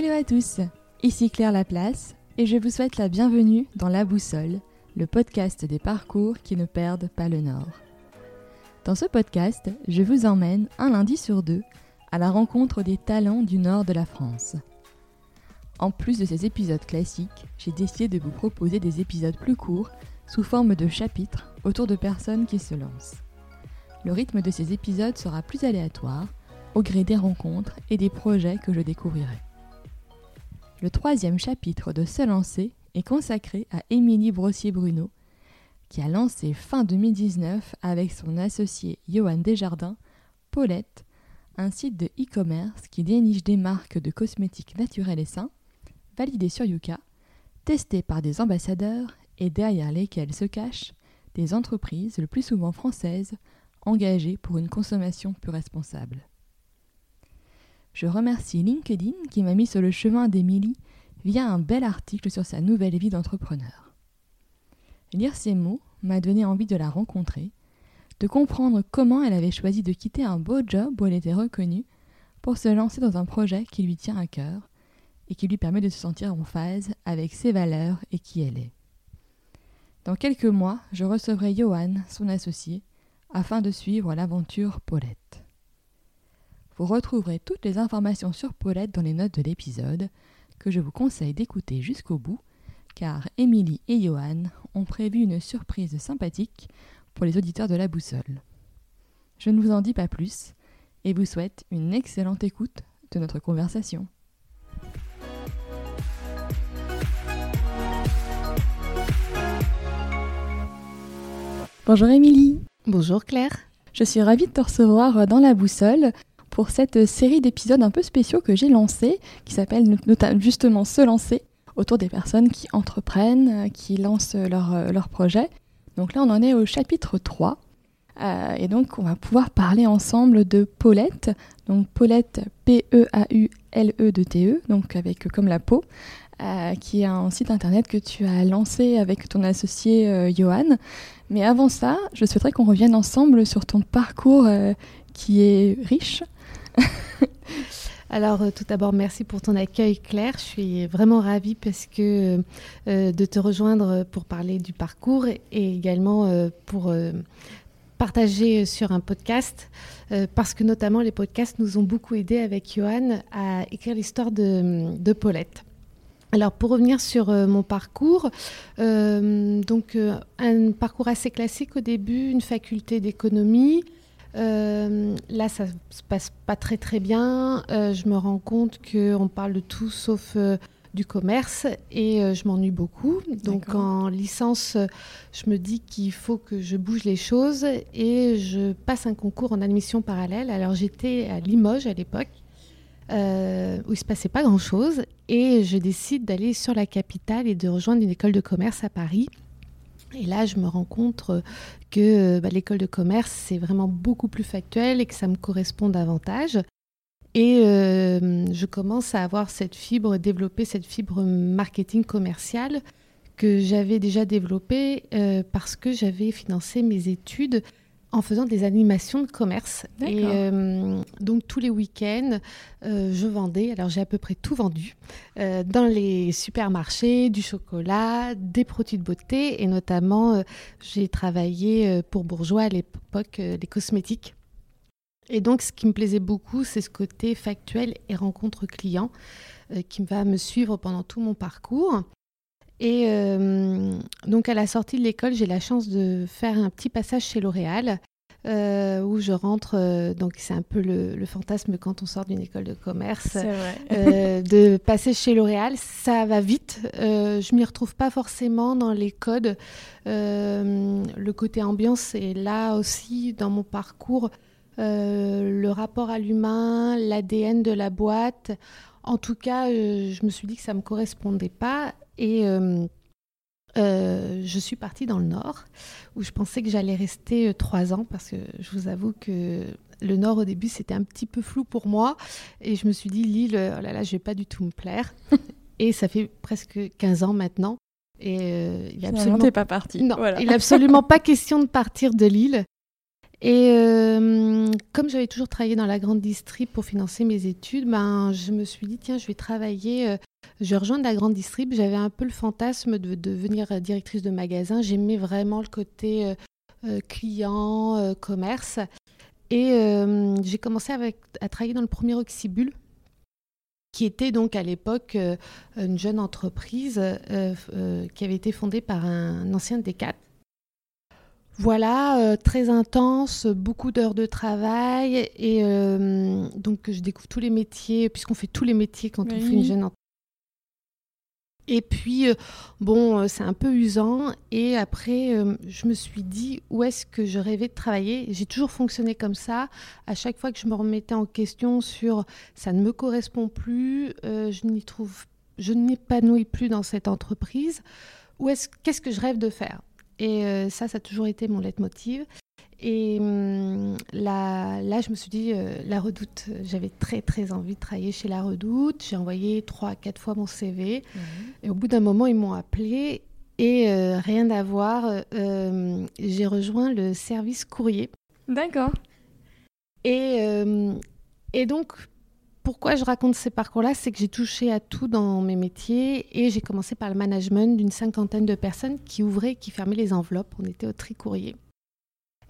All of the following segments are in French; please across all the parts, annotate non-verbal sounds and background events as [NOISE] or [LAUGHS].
Hello à tous, ici Claire Laplace et je vous souhaite la bienvenue dans La Boussole, le podcast des parcours qui ne perdent pas le nord. Dans ce podcast, je vous emmène un lundi sur deux à la rencontre des talents du nord de la France. En plus de ces épisodes classiques, j'ai décidé de vous proposer des épisodes plus courts sous forme de chapitres autour de personnes qui se lancent. Le rythme de ces épisodes sera plus aléatoire au gré des rencontres et des projets que je découvrirai. Le troisième chapitre de Se lancer est consacré à Émilie Brossier-Bruno, qui a lancé fin 2019 avec son associé Johan Desjardins, Paulette, un site de e-commerce qui déniche des marques de cosmétiques naturels et sains, validés sur Yuka, testés par des ambassadeurs et derrière lesquels se cachent des entreprises, le plus souvent françaises, engagées pour une consommation plus responsable. Je remercie LinkedIn qui m'a mis sur le chemin d'Emilie via un bel article sur sa nouvelle vie d'entrepreneur. Lire ces mots m'a donné envie de la rencontrer, de comprendre comment elle avait choisi de quitter un beau job où elle était reconnue pour se lancer dans un projet qui lui tient à cœur et qui lui permet de se sentir en phase avec ses valeurs et qui elle est. Dans quelques mois, je recevrai Johan, son associé, afin de suivre l'aventure Paulette. Vous retrouverez toutes les informations sur Paulette dans les notes de l'épisode, que je vous conseille d'écouter jusqu'au bout, car Émilie et Johan ont prévu une surprise sympathique pour les auditeurs de la boussole. Je ne vous en dis pas plus et vous souhaite une excellente écoute de notre conversation. Bonjour Émilie. Bonjour Claire. Je suis ravie de te recevoir dans la boussole pour cette série d'épisodes un peu spéciaux que j'ai lancés, qui s'appelle justement Se lancer, autour des personnes qui entreprennent, qui lancent leur, leur projet. Donc là, on en est au chapitre 3. Euh, et donc, on va pouvoir parler ensemble de Paulette. Donc, Paulette, P-E-A-U-L-E-D-T-E, donc avec comme la peau, euh, qui est un site internet que tu as lancé avec ton associé euh, Johan. Mais avant ça, je souhaiterais qu'on revienne ensemble sur ton parcours euh, qui est riche. [LAUGHS] Alors euh, tout d'abord, merci pour ton accueil Claire. Je suis vraiment ravie parce que euh, de te rejoindre pour parler du parcours et également euh, pour euh, partager sur un podcast euh, parce que notamment les podcasts nous ont beaucoup aidé avec Johan à écrire l'histoire de, Paulette. Alors pour revenir sur euh, mon parcours, euh, donc euh, un parcours assez classique au début, une faculté d'économie. Euh, là, ça se passe pas très très bien. Euh, je me rends compte qu'on parle de tout sauf euh, du commerce et je m'ennuie beaucoup. Donc en licence, je me dis qu'il faut que je bouge les choses et je passe un concours en admission parallèle. Alors j'étais à Limoges à l'époque. où il se passait pas grand chose et je décide d'aller sur la capitale et de rejoindre une école de commerce à Paris. Et là, je me rends compte euh, que euh, bah, l'école de commerce, c'est vraiment beaucoup plus factuel et que ça me correspond davantage. Et euh, je commence à avoir cette fibre, développer cette fibre marketing commercial que j'avais déjà développée parce que j'avais financé mes études en faisant des animations de commerce. Et euh, donc tous les week-ends, euh, je vendais, alors j'ai à peu près tout vendu, euh, dans les supermarchés, du chocolat, des produits de beauté, et notamment j'ai travaillé pour Bourgeois à l'époque, les cosmétiques. Et donc ce qui me plaisait beaucoup, c'est ce côté factuel et rencontre client qui va me suivre pendant tout mon parcours. Et euh, donc à la sortie de l'école, j'ai la chance de faire un petit passage chez L'Oréal. euh, où je rentre, euh, donc c'est un peu le, le fantasme quand on sort d'une école de commerce, vrai. de passer chez L'Oréal, ça va vite. Je m'y retrouve pas forcément dans les codes. Le côté ambiance est là aussi dans mon parcours. Le rapport à l'humain, l'ADN de la boîte. En tout cas, euh, je me suis dit que ça me correspondait pas et euh, euh, je suis partie dans le Nord où je pensais que j'allais rester euh, trois ans parce que je vous avoue que le Nord au début c'était un petit peu flou pour moi et je me suis dit Lille, oh là là, je vais pas du tout me plaire. [LAUGHS] et ça fait presque 15 ans maintenant et euh, il Finalement, absolument pas non, Voilà. il n'est absolument [LAUGHS] pas question de partir de Lille. Et euh, comme j'avais toujours travaillé dans la grande distrib pour financer mes études, ben, je me suis dit, tiens, je vais travailler, euh, je rejoindre la grande distrib. J'avais un peu le fantasme de, devenir directrice de magasin. J'aimais vraiment le côté euh, client, commerce. Et j'ai commencé à travailler dans le premier Oxybul, qui était donc à l'époque une jeune entreprise qui avait été fondée par un ancien D4 voilà, euh, très intense, beaucoup d'heures de travail et euh, donc je découvre tous les métiers puisqu'on fait tous les métiers quand on fait une jeune et puis, euh, bon, c'est un peu usant. Et après, je me suis dit, où est-ce que je rêvais de travailler J'ai toujours fonctionné comme ça. À chaque fois que je me remettais en question sur ça ne me correspond plus, je n'y trouve, je n'épanouis plus dans cette entreprise. Où est-ce, qu'est-ce que je rêve de faire? Et euh, ça, ça a toujours été mon leitmotiv. Et hum, là, là, je me suis dit, euh, La Redoute, j'avais très, très envie de travailler chez La Redoute. J'ai envoyé trois, quatre fois mon CV. Et au bout d'un moment, ils m'ont appelé. Et euh, rien à voir, j'ai rejoint le service courrier. D'accord. Et, et donc, pourquoi je raconte ces parcours-là C'est que j'ai touché à tout dans mes métiers et j'ai commencé par le management d'une cinquantaine de personnes qui ouvraient et qui fermaient les enveloppes. On était au tri-courrier.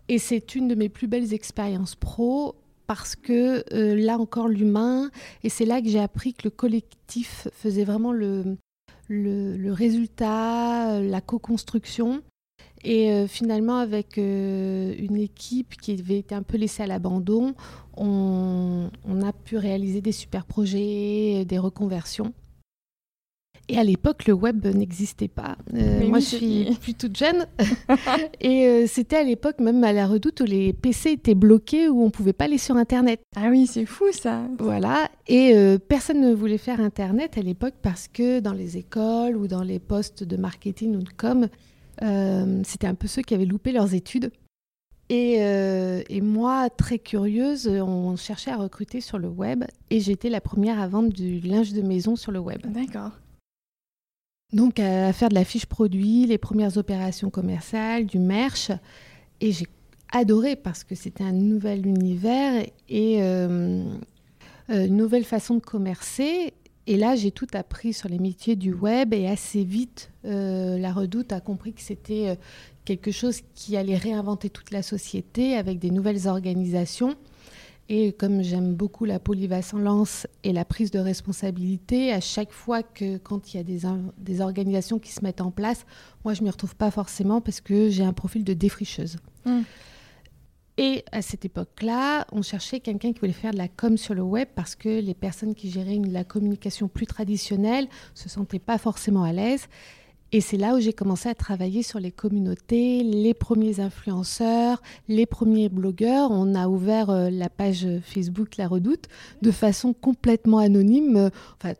Et c'est une de mes plus belles expériences pro parce que euh, là encore l'humain, et c'est là que j'ai appris que le collectif faisait vraiment le, le, résultat, la co-construction. Et euh, finalement, avec euh, une équipe qui avait été un peu laissée à l'abandon, on, a pu réaliser des super projets, des reconversions. Et à l'époque, le web n'existait pas. Euh, moi, je suis plus toute jeune. [LAUGHS] et c'était à l'époque, même à la redoute, où les PC étaient bloqués, où on ne pouvait pas aller sur Internet. Ah oui, c'est fou ça. Voilà. Et personne ne voulait faire Internet à l'époque parce que dans les écoles ou dans les postes de marketing ou de com, euh, c'était un peu ceux qui avaient loupé leurs études. Euh, et, moi, très curieuse, on cherchait à recruter sur le web et j'étais la première à vendre du linge de maison sur le web. D'accord. Donc à faire de la fiche produit, les premières opérations commerciales, du merch. Et j'ai adoré parce que c'était un nouvel univers et euh, une nouvelle façon de commercer. Et là, j'ai tout appris sur les métiers du web et assez vite, euh, la Redoute a compris que c'était euh, quelque chose qui allait réinventer toute la société avec des nouvelles organisations. Et comme j'aime beaucoup la polyvalence et la prise de responsabilité, à chaque fois que quand il y a des, organisations qui se mettent en place, moi je m'y retrouve pas forcément parce que j'ai un profil de défricheuse. Mmh. Et à cette époque-là, on cherchait quelqu'un qui voulait faire de la com sur le web parce que les personnes qui géraient la communication plus traditionnelle se sentaient pas forcément à l'aise. Et c'est là où j'ai commencé à travailler sur les communautés, les premiers influenceurs, les premiers blogueurs. On a ouvert euh, la page Facebook La Redoute de façon complètement anonyme. Enfin,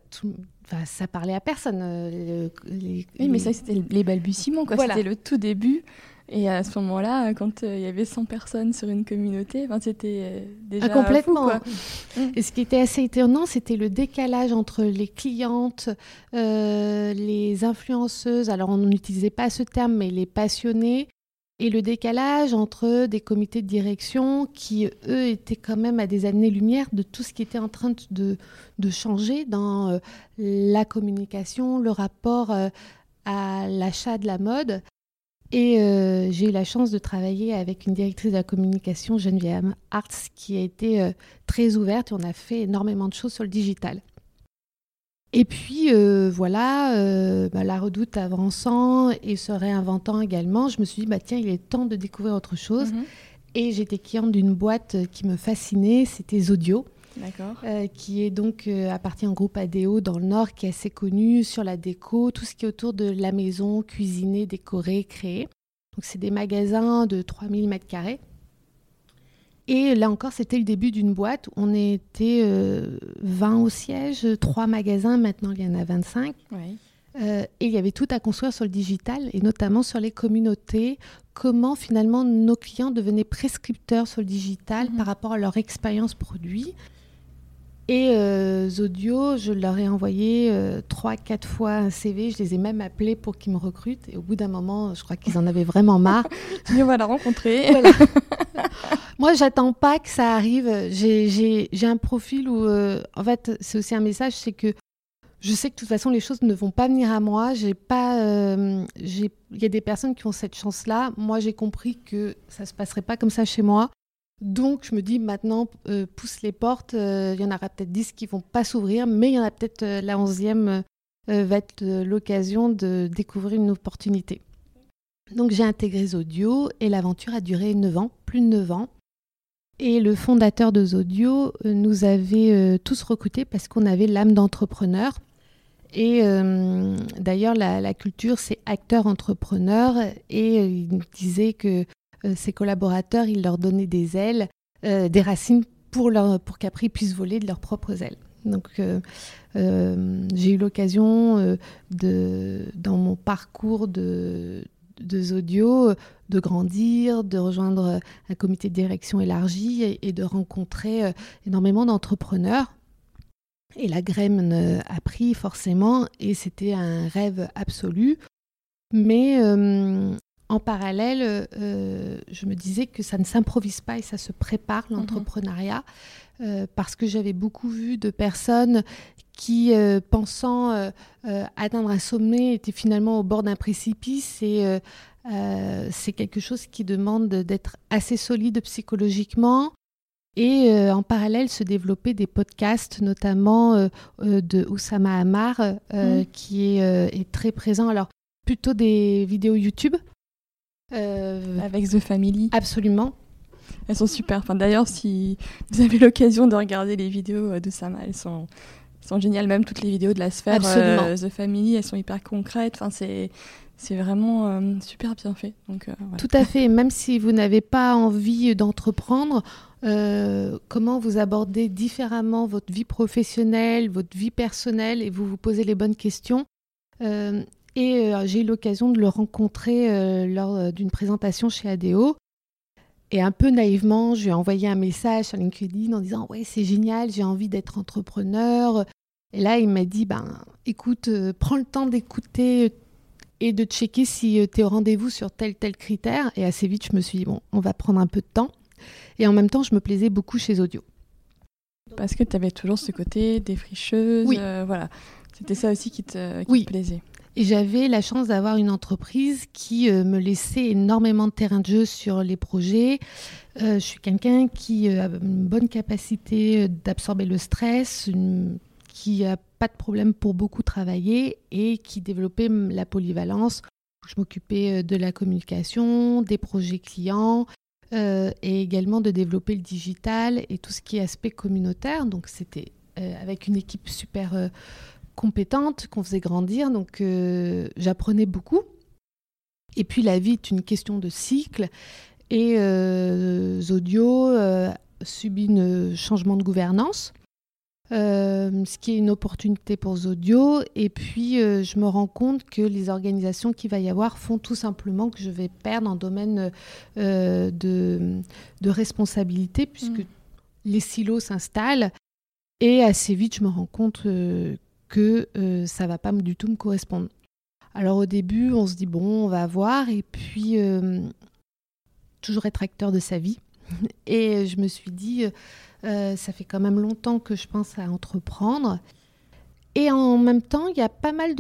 ça parlait à personne. Euh, oui, mais ça, c'était les balbutiements. C'était le tout début. Et à ce moment-là, quand euh, il y avait 100 personnes sur une communauté, ben, c'était euh, déjà ah, complètement. Fou, Et ce qui était assez étonnant, c'était le décalage entre les clientes, euh, les influenceuses, alors on n'utilisait pas ce terme, mais les passionnés, et le décalage entre des comités de direction qui, eux, étaient quand même à des années-lumière de tout ce qui était en train de, de changer dans la communication, le rapport à l'achat de la mode. Et euh, j'ai eu la chance de travailler avec une directrice de la communication, Geneviève Arts, qui a été euh, très ouverte et on a fait énormément de choses sur le digital. Et puis euh, voilà, bah, la redoute avançant et se réinventant également, je me suis dit, bah, tiens, il est temps de découvrir autre chose. Mhm. Et j'étais cliente d'une boîte qui me fascinait, c'était Zodio. Euh, qui est donc euh, appartient au groupe ADO dans le Nord, qui est assez connu sur la déco, tout ce qui est autour de la maison, cuisiner, décorer, créer. Donc c'est des magasins de 3000 mètres carrés. Et là encore, c'était le début d'une boîte. On était 20 euh, au siège, 3 magasins, maintenant il y en a 25. et il y avait tout à construire sur le digital et notamment sur les communautés, comment finalement nos clients devenaient prescripteurs sur le digital mhm. par rapport à leur expérience produit. Et euh, Zodio, je leur ai envoyé euh, trois, quatre fois un CV. Je les ai même appelés pour qu'ils me recrutent. Et au bout d'un moment, je crois qu'ils en avaient vraiment marre. on va la rencontrer. Moi, j'attends pas que ça arrive. J'ai un profil où, euh, en fait, c'est aussi un message, c'est que je sais que de toute façon, les choses ne vont pas venir à moi. J'ai pas, euh, il y a des personnes qui ont cette chance-là. Moi, j'ai compris que ça se passerait pas comme ça chez moi. Donc, je me dis maintenant, euh, pousse les portes. Il y en aura peut-être 10 qui vont pas s'ouvrir, mais il y en a peut-être la onzième va être l'occasion de découvrir une opportunité. Donc j'ai intégré Zodio et l'aventure a duré 9 ans, plus de 9 ans. Et le fondateur de Zodio euh, nous avait euh, tous recrutés parce qu'on avait l'âme d'entrepreneur. Et euh, d'ailleurs, la, culture, c'est acteur-entrepreneur. Et il disait que ses collaborateurs, il leur donnait des ailes, des racines pour, qu'après ils puissent voler de leurs propres ailes. Donc, j'ai eu l'occasion dans mon parcours de, de Zodio de grandir, de rejoindre un comité de direction élargi et, de rencontrer euh, énormément d'entrepreneurs. Et la graine a pris forcément et c'était un rêve absolu. Mais euh, en parallèle, euh, je me disais que ça ne s'improvise pas et ça se prépare mhm. l'entrepreneuriat. parce que j'avais beaucoup vu de personnes qui, pensant atteindre un sommet, étaient finalement au bord d'un précipice et euh, c'est quelque chose qui demande d'être assez solide psychologiquement et euh, en parallèle se développer des podcasts, notamment euh, de Oussama Hamar, mm. qui est, très présent. Alors, plutôt des vidéos YouTube. Avec The Family. Absolument. Elles sont super. Enfin, D'ailleurs, si vous avez l'occasion de regarder les vidéos d'Oussama, elles sont, sont géniales. Même toutes les vidéos de la sphère The Family, elles sont hyper concrètes. Enfin, c'est c'est vraiment euh, super bien fait. Donc, euh, Tout à fait. Même si vous n'avez pas envie d'entreprendre, euh, comment vous abordez différemment votre vie professionnelle, votre vie personnelle, et vous vous posez les bonnes questions. Et j'ai eu l'occasion de le rencontrer lors d'une présentation chez ADO. Et un peu naïvement, je lui ai envoyé un message sur LinkedIn en disant Ouais, c'est génial, j'ai envie d'être entrepreneur. Et là, il m'a dit ben, Écoute, prends le temps d'écouter et de checker si euh, tu es au rendez-vous sur tel tel critère. Et assez vite, je me suis dit, bon, on va prendre un peu de temps. Et en même temps, je me plaisais beaucoup chez Audio. Parce que tu avais toujours ce côté défricheuse. Oui. Euh, voilà. C'était ça aussi qui te, qui plaisait. Et j'avais la chance d'avoir une entreprise qui euh, me laissait énormément de terrain de jeu sur les projets. je suis quelqu'un qui a une bonne capacité d'absorber le stress, qui a pas de problème pour beaucoup travailler et qui développait la polyvalence. Je m'occupais euh, de la communication, des projets clients euh, et également de développer le digital et tout ce qui est aspect communautaire. Donc c'était euh, avec une équipe super compétente qu'on faisait grandir. Donc j'apprenais beaucoup. Et puis la vie est une question de cycle. Et Zodio subit un changement de gouvernance. Euh, ce qui est une opportunité pour Zodio. Et puis, euh, je me rends compte que les organisations qu'il va y avoir font tout simplement que je vais perdre en domaine euh, de, de, responsabilité, puisque mm. les silos s'installent. Et assez vite, je me rends compte que ça va pas du tout me correspondre. Alors au début, on se dit, bon, on va voir. Et puis, toujours être acteur de sa vie. [LAUGHS] Et je me suis dit euh, ça fait quand même longtemps que je pense à entreprendre. Et en même temps, il y a pas mal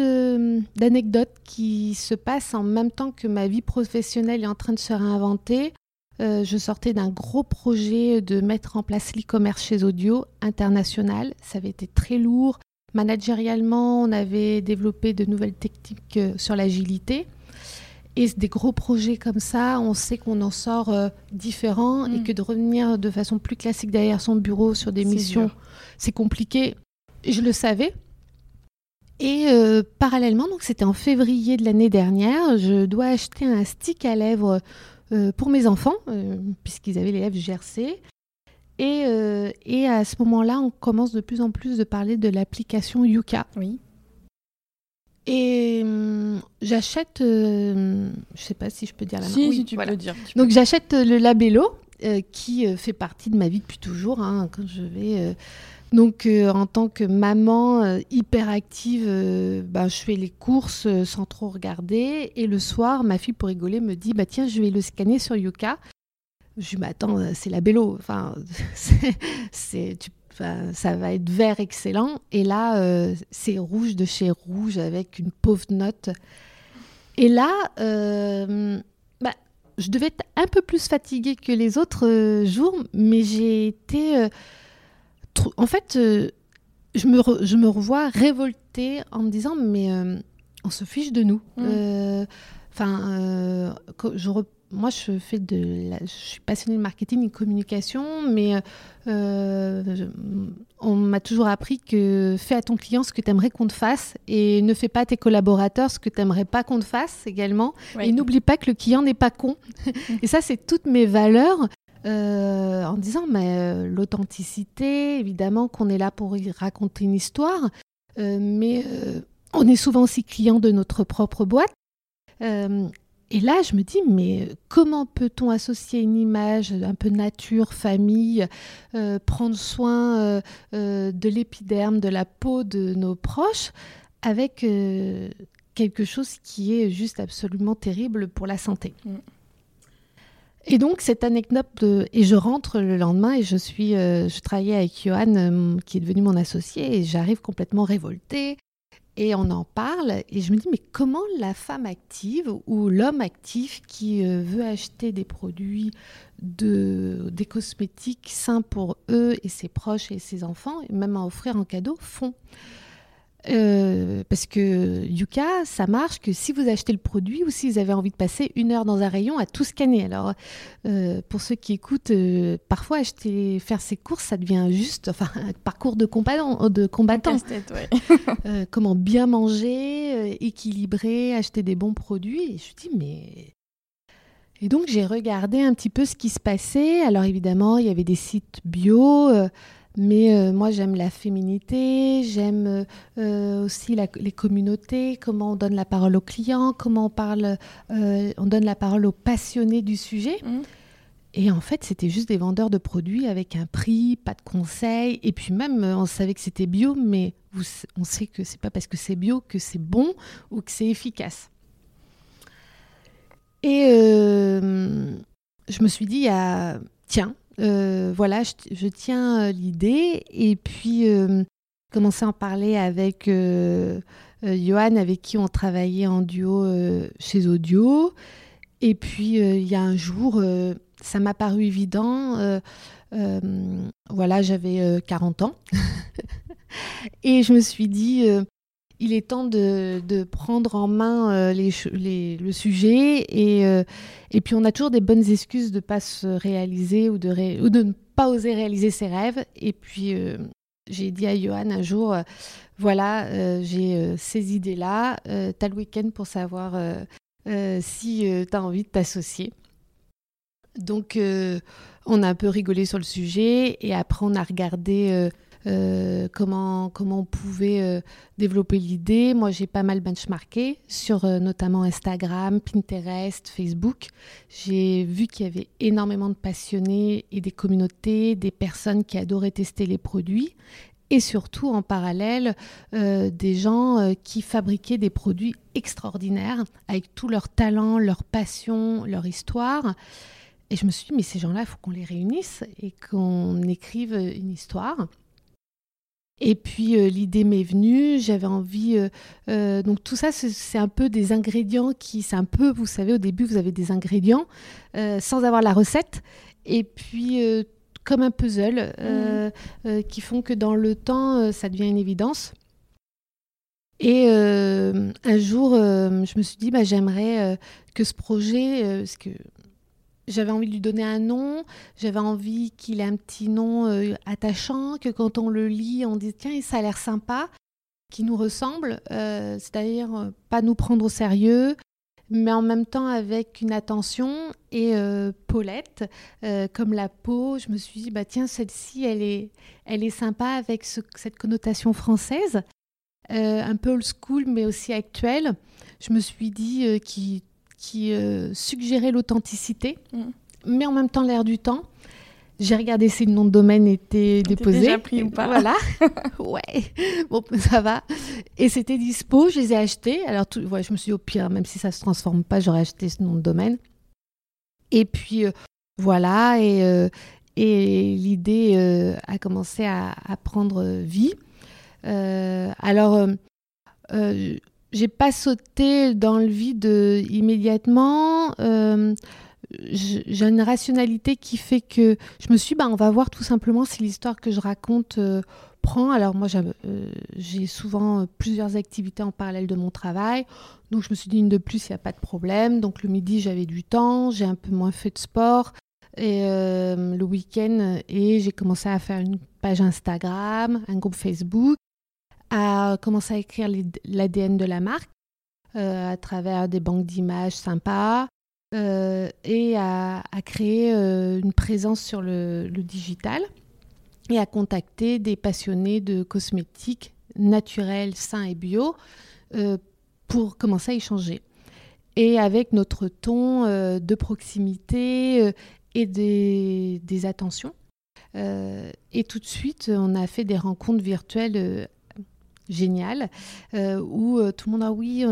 d'anecdotes qui se passent en même temps que ma vie professionnelle est en train de se réinventer. Euh, je sortais d'un gros projet de mettre en place l'e-commerce chez Audio international. Ça avait été très lourd. Managérialement, on avait développé de nouvelles techniques euh, sur l'agilité. Et des gros projets comme ça, on sait qu'on en sort euh, différent et mm. que de revenir de façon plus classique derrière son bureau sur des missions, c'est compliqué. Je le savais. Et euh, parallèlement, donc c'était en février de l'année dernière, je dois acheter un stick à lèvres euh, pour mes enfants, puisqu'ils avaient les lèvres GRC. Et, et à ce moment-là, on commence de plus en plus de parler de l'application Yuka. Oui. Et hum, j'achète, euh, je sais pas si je peux dire la marque. Si, tu peux dire. Donc j'achète euh, le Labello, euh, qui fait partie de ma vie depuis toujours. Hein, quand je vais, donc en tant que maman hyper active, ben, je fais les courses sans trop regarder. Et le soir, ma fille, pour rigoler, me dit bah tiens, je vais le scanner sur Yuka. Je lui attends, c'est la Bello. Enfin, [LAUGHS] c'est, ça va être vert excellent. Et là, c'est rouge de chez rouge avec une pauvre note. Et là, bah, je devais être un peu plus fatiguée que les autres jours, mais j'ai été. en fait, je, me je me revois révoltée en me disant, mais on se fiche de nous. Mmh. Enfin, je moi, je fais de, je suis passionnée de marketing et de communication, mais euh, on m'a toujours appris que fais à ton client ce que tu aimerais qu'on te fasse et ne fais pas à tes collaborateurs ce que tu aimerais pas qu'on te fasse également. Et n'oublie pas que le client n'est pas con. [LAUGHS] et ça, c'est toutes mes valeurs. Euh, en disant mais euh, l'authenticité, évidemment qu'on est là pour y raconter une histoire, mais on est souvent aussi client de notre propre boîte. Et là, je me dis, mais comment peut-on associer une image un peu nature, famille, euh, prendre soin euh, euh, de l'épiderme, de la peau de nos proches, avec quelque chose qui est juste absolument terrible pour la santé? Mm. Et donc cette anecdote, et je rentre le lendemain et je suis, je travaillais avec Johan qui est devenu mon associé et j'arrive complètement révoltée et on en parle. Et je me dis mais comment la femme active ou l'homme actif qui euh, veut acheter des produits de des cosmétiques sains pour eux et ses proches et ses enfants et même à offrir en cadeau font? Euh, parce que Yuka, ça marche que si vous achetez le produit ou si vous avez envie de passer une heure dans un rayon à tout scanner. Alors, euh, pour ceux qui écoutent, euh, parfois acheter, faire ses courses, ça devient juste, enfin, un parcours de combattant. De combattant. [LAUGHS] comment bien manger, équilibrer, acheter des bons produits. Et je me dis, mais et donc j'ai regardé un petit peu ce qui se passait. Alors évidemment, il y avait des sites bio. Mais euh, moi, j'aime la féminité, j'aime euh, aussi les communautés, comment on donne la parole aux clients, comment on parle, euh, on donne la parole aux passionnés du sujet. Mmh. Et en fait, c'était juste des vendeurs de produits avec un prix, pas de conseils. Et puis même, on savait que c'était bio, mais on sait que c'est pas parce que c'est bio que c'est bon ou que c'est efficace. Et je me suis dit, ah, tiens, euh, voilà, je, tiens euh, l'idée. Et puis, euh, commencer à en parler avec Johan, avec qui on travaillait en duo chez Audio. Et puis, il y a un jour, ça m'a paru évident. voilà, j'avais 40 ans. [LAUGHS] et je me suis dit, il est temps de, prendre en main euh, le sujet euh, et, puis on a toujours des bonnes excuses de ne pas se réaliser ou de, ne pas oser réaliser ses rêves. Et puis euh, j'ai dit à Johan un jour, voilà, j'ai ces idées-là, tu as le week-end pour savoir si tu as envie de t'associer. Donc on a un peu rigolé sur le sujet et après on a regardé euh, comment, comment on pouvait euh, développer l'idée. Moi, j'ai pas mal benchmarké sur euh, notamment Instagram, Pinterest, Facebook. J'ai vu qu'il y avait énormément de passionnés et des communautés, des personnes qui adoraient tester les produits et surtout en parallèle des gens qui fabriquaient des produits extraordinaires avec tout leur talent, leur passion, leur histoire. Et je me suis dit, mais ces gens-là, il faut qu'on les réunisse et qu'on écrive une histoire. Et puis euh, l'idée m'est venue, j'avais envie. Euh, euh, donc tout ça, c'est un peu des ingrédients qui, c'est un peu, vous savez, au début vous avez des ingrédients sans avoir la recette, et puis comme un puzzle mmh. qui font que dans le temps ça devient une évidence. Et un jour, je me suis dit, bah, j'aimerais que ce projet, parce que j'avais envie de lui donner un nom, j'avais envie qu'il ait un petit nom euh, attachant, que quand on le lit, on dise tiens, ça a l'air sympa, qui nous ressemble, euh, c'est-à-dire euh, pas nous prendre au sérieux, mais en même temps avec une attention et Paulette, comme la peau, je me suis dit bah tiens, celle-ci, elle est, elle est sympa avec cette connotation française. un peu old school mais aussi actuelle. Je me suis dit qui qui euh, suggérait l'authenticité, mm. mais en même temps l'air du temps. J'ai regardé si le nom de domaine était déposé. déjà pris ou pas Voilà. [LAUGHS] ouais. Bon, ça va. Et c'était dispo. Je les ai achetés. Alors, tout, je me suis dit, au pire, même si ça se transforme pas, j'aurais acheté ce nom de domaine. Et puis, euh, voilà, et, et l'idée a commencé à, à, prendre vie. alors, j'ai pas sauté dans le vide immédiatement. j'ai une rationalité qui fait que je me suis bah, on va voir tout simplement si l'histoire que je raconte prend. Alors moi, euh, j'ai souvent euh, plusieurs activités en parallèle de mon travail. Donc je me suis dit une de plus, il n'y a pas de problème. Donc le midi, j'avais du temps, j'ai un peu moins fait de sport. Et euh, le week-end, j'ai commencé à faire une page Instagram, un groupe Facebook, à commencer à écrire l'ADN de la marque à travers des banques d'images sympas. et à, créer une présence sur le digital et à contacter des passionnés de cosmétiques naturels, sains et bio euh, pour commencer à échanger. Et avec notre ton euh, de proximité euh, et des, des attentions. et tout de suite, on a fait des rencontres virtuelles géniales où tout le monde a oui,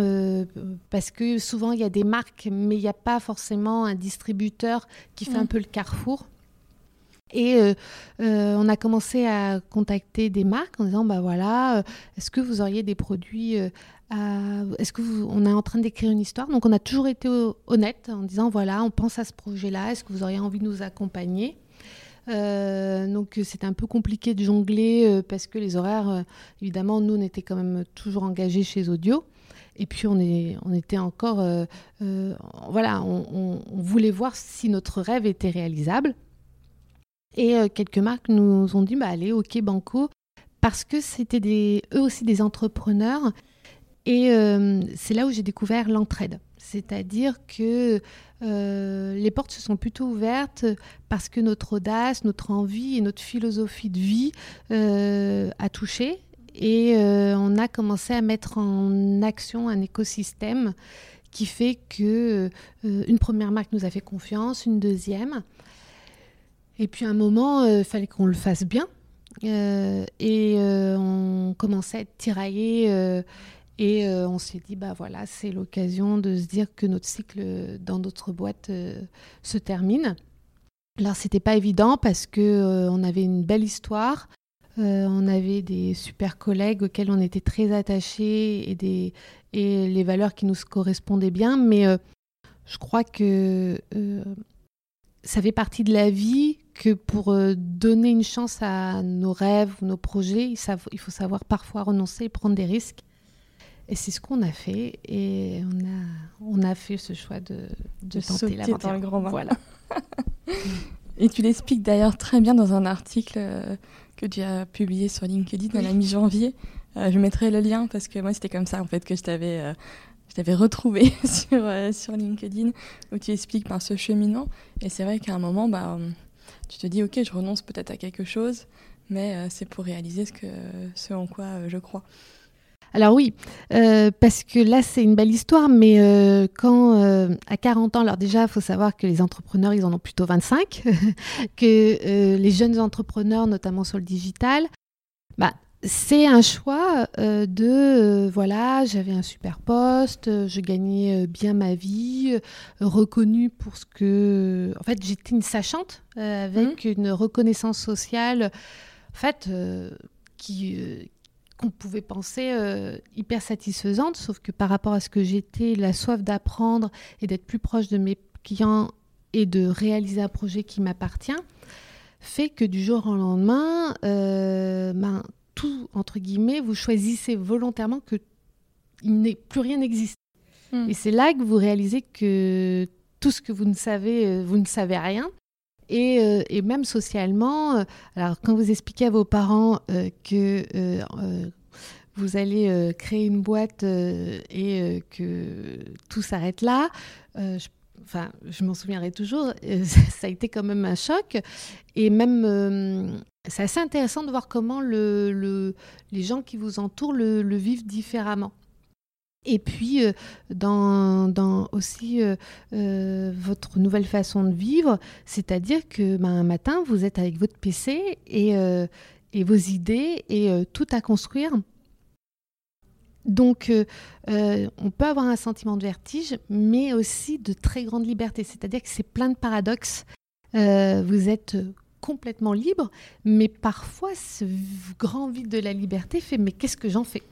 parce que souvent il y a des marques, mais il n'y a pas forcément un distributeur qui fait un peu le carrefour. Et euh, euh, on a commencé à contacter des marques en disant bah voilà, euh, est-ce que vous auriez des produits Est-ce que vous, on est en train d'écrire une histoire? Donc on a toujours été honnête en disant voilà, on pense à ce projet-là. Est-ce que vous auriez envie de nous accompagner? Donc c'était un peu compliqué de jongler parce que les horaires, évidemment, nous on était quand même toujours engagés chez Audio. Et puis on, était encore, voilà, on, voulait voir si notre rêve était réalisable. Et euh, quelques marques nous ont dit, bah, allez, ok, banco, parce que c'était eux aussi des entrepreneurs. Et euh, c'est là où j'ai découvert l'entraide. C'est-à-dire que euh, les portes se sont plutôt ouvertes parce que notre audace, notre envie et notre philosophie de vie a touché. Et on a commencé à mettre en action un écosystème qui fait que une première marque nous a fait confiance, une deuxième. Et puis à un moment, il euh, fallait qu'on le fasse bien. Euh, et euh, on commençait à être tiraillé. Et on s'est dit, bah voilà, c'est l'occasion de se dire que notre cycle dans d'autres boîtes se termine. Alors c'était pas évident parce que on avait une belle histoire, on avait des super collègues auxquels on était très attachés et des et les valeurs qui nous correspondaient bien, mais je crois que ça fait partie de la vie que pour euh, donner une chance à nos rêves nos projets, il faut savoir parfois renoncer et prendre des risques. Et c'est ce qu'on a fait. Et on a, on a fait ce choix de, de, tenter l'aventure. dans le grand bain. Voilà. [LAUGHS] et tu l'expliques d'ailleurs très bien dans un article euh, que tu as publié sur LinkedIn à la mi-janvier. Euh, je mettrai le lien parce que moi, c'était comme ça en fait que je t'avais je t'avais retrouvé [LAUGHS] sur, sur LinkedIn où tu expliques par ce cheminement. Et c'est vrai qu'à un moment, bah, tu te dis, ok, je renonce peut-être à quelque chose, mais euh, c'est pour réaliser ce, que, ce en quoi euh, je crois. Alors oui, euh, parce que là c'est une belle histoire, mais quand à 40 ans, alors déjà il faut savoir que les entrepreneurs ils en ont plutôt 25, [LAUGHS] que les jeunes entrepreneurs, notamment sur le digital, bah, c'est un choix euh, de euh, voilà, j'avais un super poste, euh, je gagnais bien ma vie, reconnue pour ce que. En fait, j'étais une sachante avec mmh. une reconnaissance sociale, en fait, qui qu'on pouvait penser hyper satisfaisante, sauf que par rapport à ce que j'étais, la soif d'apprendre et d'être plus proche de mes clients et de réaliser un projet qui m'appartient, fait que du jour au lendemain, ben, tout, entre guillemets, vous choisissez volontairement que il plus rien n'existe. Hmm. Et c'est là que vous réalisez que tout ce que vous ne savez, euh, vous ne savez rien. Et, euh, et même socialement, euh, alors quand vous expliquez à vos parents que vous allez créer une boîte et que tout s'arrête là, je enfin, je m'en souviendrai toujours, [LAUGHS] ça a été quand même un choc. Et même, c'est assez intéressant de voir comment le, les gens qui vous entourent le, vivent différemment. Et puis, euh, dans, aussi euh, euh, votre nouvelle façon de vivre, c'est-à-dire que ben, un matin, vous êtes avec votre PC et, et vos idées et tout à construire. Donc, on peut avoir un sentiment de vertige, mais aussi de très grande liberté. C'est-à-dire que c'est plein de paradoxes vous êtes complètement libre, mais parfois ce grand vide de la liberté fait mais qu'est-ce que j'en fais?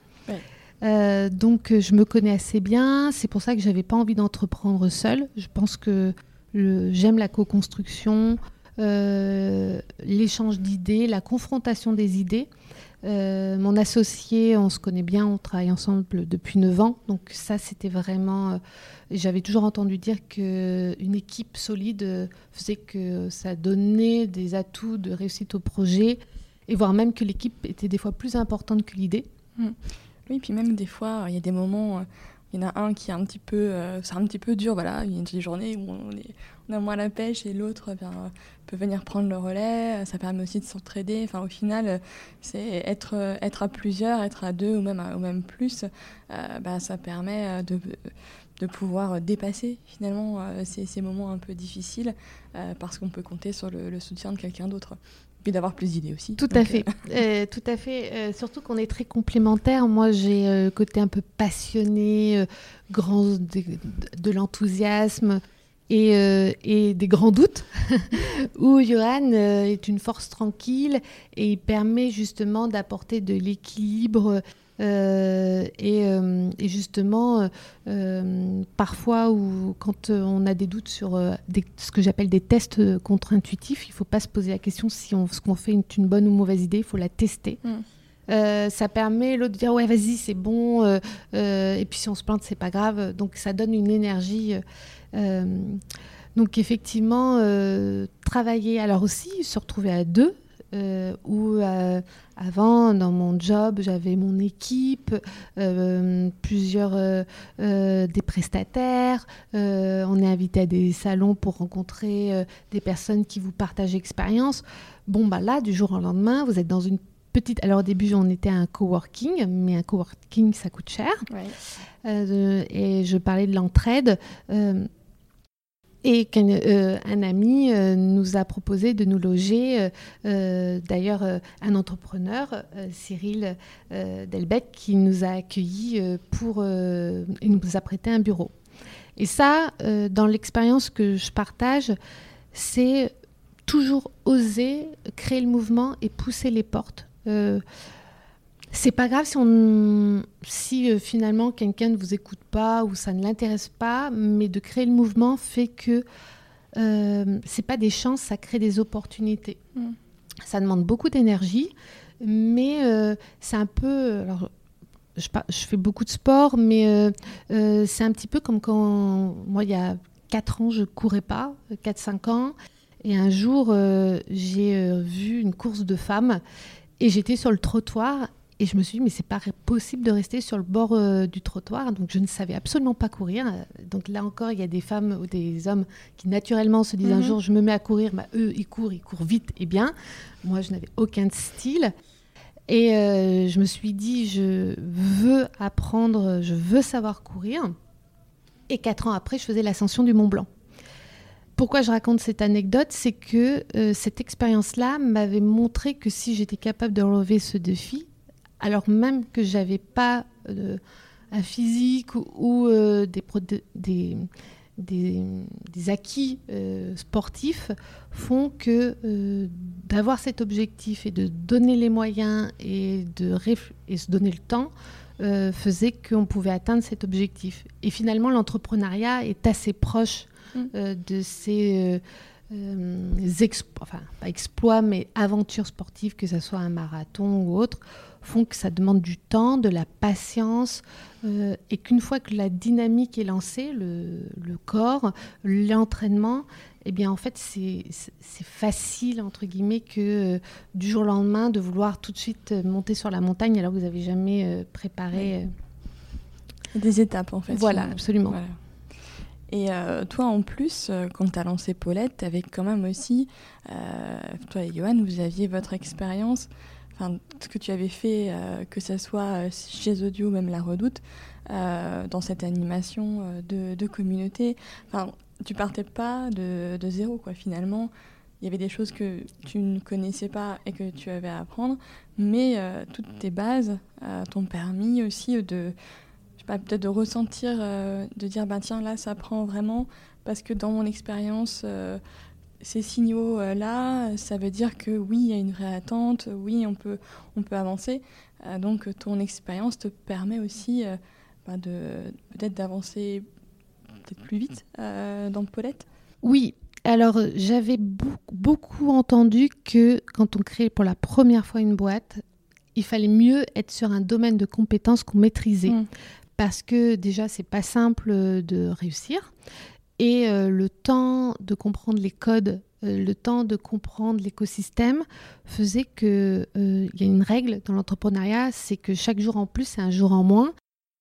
Euh, donc je me connais assez bien, c'est pour ça que j'avais pas envie d'entreprendre seule. Je pense que j'aime la co-construction, euh, l'échange d'idées, la confrontation des idées. Euh, mon associé, on se connaît bien, on travaille ensemble depuis 9 ans. Donc ça, c'était vraiment... Euh, j'avais toujours entendu dire qu'une équipe solide faisait que ça donnait des atouts de réussite au projet, et voire même que l'équipe était des fois plus importante que l'idée. Mmh. Oui, puis même des fois, il y a des moments il y en a un qui est un petit peu, euh, c'est un petit peu dur, voilà. Il y a des journées où on, est, on a moins la pêche et l'autre eh peut venir prendre le relais. Ça permet aussi de s'entraider. Enfin, au final, être, à plusieurs, être à deux ou même, même plus, euh, bah, ça permet de, pouvoir dépasser finalement ces, moments un peu difficiles parce qu'on peut compter sur le soutien de quelqu'un d'autre. Puis d'avoir plus d'idées aussi. Tout à fait. Euh, euh, [LAUGHS] tout à fait. Euh, surtout qu'on est très complémentaires. Moi, j'ai le côté un peu passionné, grand de, l'enthousiasme et, et, des grands doutes, [LAUGHS] où Johan est une force tranquille et il permet justement d'apporter de l'équilibre euh, euh, et, justement, euh, parfois, où, quand on a des doutes sur ce que j'appelle des tests contre-intuitifs, il ne faut pas se poser la question si on, ce qu'on fait est une bonne ou mauvaise idée, il faut la tester. Mm. ça permet l'autre de dire ouais vas-y c'est bon et puis si on se plante c'est pas grave donc ça donne une énergie donc effectivement travailler alors aussi se retrouver à deux euh, où euh, avant, dans mon job, j'avais mon équipe, euh, plusieurs des prestataires. on est invité à des salons pour rencontrer des personnes qui vous partagent expérience. Bon, bah là, du jour au lendemain, vous êtes dans une petite. Alors au début, on était à un coworking, mais un coworking, ça coûte cher. et je parlais de l'entraide et qu'un euh, ami euh, nous a proposé de nous loger, euh, d'ailleurs un entrepreneur, Cyril Delbecq, qui nous a accueillis pour, et nous a prêté un bureau. Et ça, dans l'expérience que je partage, c'est toujours oser créer le mouvement et pousser les portes. C'est pas grave si, on, si euh, finalement quelqu'un ne vous écoute pas ou ça ne l'intéresse pas, mais de créer le mouvement fait que euh, c'est pas des chances, ça crée des opportunités. Mm. Ça demande beaucoup d'énergie, mais euh, c'est un peu. Alors, je, je, fais beaucoup de sport, mais euh, c'est un petit peu comme quand moi, il y a 4 ans, je courais pas, 4-5 ans, et un jour, j'ai vu une course de femmes. Et j'étais sur le trottoir et je me suis dit, mais c'est pas possible de rester sur le bord euh, du trottoir. Donc, je ne savais absolument pas courir. Donc, là encore, il y a des femmes ou des hommes qui, naturellement, se disent un mhm. jour, je me mets à courir. Bah, eux, ils courent, ils courent vite et bien. Moi, je n'avais aucun style. Et euh, je me suis dit, je veux apprendre, je veux savoir courir. Et quatre ans après, je faisais l'ascension du Mont Blanc. Pourquoi je raconte cette anecdote? C'est que euh, cette expérience-là m'avait montré que si j'étais capable de relever ce défi, alors même que j'avais pas euh, un physique ou, euh, des, des, acquis euh, sportifs, font que d'avoir cet objectif et de donner les moyens et de et se donner le temps faisait qu'on pouvait atteindre cet objectif. Et finalement, l'entrepreneuriat est assez proche mmh. de ces enfin, pas exploits, mais aventures sportives, que ce soit un marathon ou autre, font que ça demande du temps, de la patience, euh, et qu'une fois que la dynamique est lancée, le, corps, l'entraînement, eh bien en fait c'est facile entre guillemets que euh, du jour au lendemain de vouloir tout de suite euh, monter sur la montagne alors que vous n'avez jamais préparé. Des étapes en fait. Voilà, absolument. Et toi, en plus, quand tu as lancé Paulette, tu avais quand même aussi, toi et Johan, vous aviez votre expérience enfin, ce que tu avais fait, euh, que ce soit euh, chez Audio, même La Redoute, euh, dans cette animation de, communauté. Enfin, tu partais pas de, zéro, quoi, finalement. Il y avait des choses que tu ne connaissais pas et que tu avais à apprendre, mais toutes tes bases t'ont permis aussi de, peut-être de ressentir, de dire, ben tiens, là, ça prend vraiment, parce que dans mon expérience, ces signaux-là, ça veut dire que oui, il y a une vraie attente, oui, on peut, on peut avancer. donc ton expérience te permet aussi bah, de peut-être d'avancer peut-être plus vite dans Paulette Oui, alors, j'avais beaucoup, entendu que quand on crée pour la première fois une boîte, il fallait mieux être sur un domaine de compétences qu'on maîtrisait. Mm. Parce que déjà, c'est pas simple de réussir. Et euh, le temps de comprendre les codes, euh, le temps de comprendre l'écosystème faisait qu'il euh, y a une règle dans l'entrepreneuriat, c'est que chaque jour en plus, c'est un jour en moins.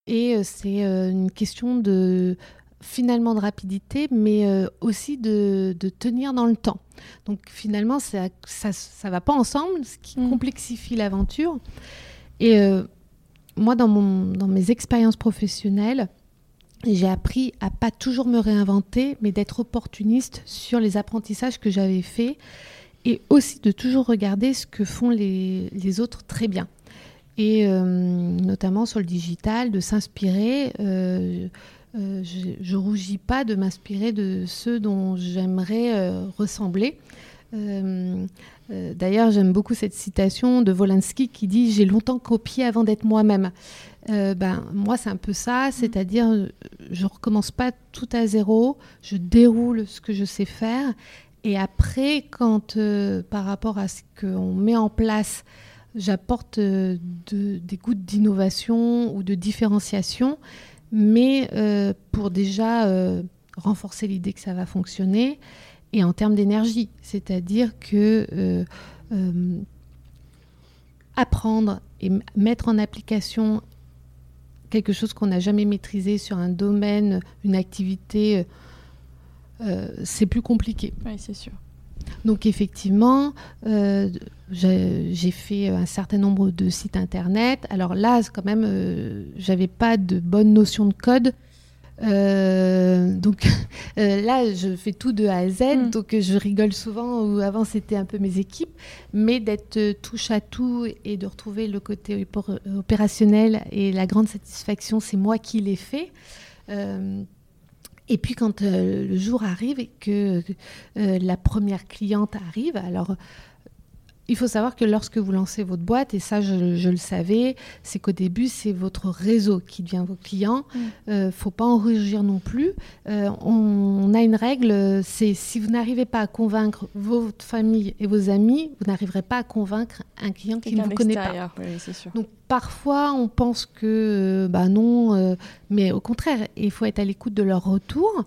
Et c'est une question de finalement de rapidité, mais aussi de, tenir dans le temps. Donc finalement, ça ne va pas ensemble, ce qui mm. complexifie l'aventure. Et moi, dans, mon, dans mes expériences professionnelles, j'ai appris à pas toujours me réinventer, mais d'être opportuniste sur les apprentissages que j'avais faits et aussi de toujours regarder ce que font les, autres très bien. Et euh, notamment sur le digital, de s'inspirer. Euh, je, ne rougis pas de m'inspirer de ceux dont j'aimerais euh, ressembler. Euh, d'ailleurs, j'aime beaucoup cette citation de Volinsky qui dit J'ai longtemps copié avant d'être moi-même. Ben, moi, c'est un peu ça, mm. c'est-à-dire, je recommence pas tout à zéro, je déroule ce que je sais faire, et après, quand par rapport à ce qu'on met en place, j'apporte de, des gouttes d'innovation ou de différenciation, mais euh, pour déjà euh, renforcer l'idée que ça va fonctionner, et en termes d'énergie, c'est-à-dire que euh, apprendre et mettre en application quelque chose qu'on n'a jamais maîtrisé sur un domaine, une activité, c'est plus compliqué. Oui, c'est sûr. Donc effectivement, euh, j'ai fait un certain nombre de sites internet. Alors là, quand même, euh, j'avais pas de bonne notion de code. Euh, donc [LAUGHS] là, je fais tout de A à Z, hmm. donc je rigole souvent. Ou avant, c'était un peu mes équipes, mais d'être touche à tout et de retrouver le côté opérationnel et la grande satisfaction, c'est moi qui l'ai fait. Et puis quand euh, le jour arrive et que euh, la première cliente arrive, alors il faut savoir que lorsque vous lancez votre boîte, et ça je, le savais, c'est qu'au début c'est votre réseau qui devient vos clients. Il mm. ne euh, faut pas en rougir non plus. Euh, on, a une règle, c'est si vous n'arrivez pas à convaincre votre famille et vos amis, vous n'arriverez pas à convaincre un client qui ne vous connaît pas. Donc parfois on pense que bah non, mais au contraire, il faut être à l'écoute de leur retour.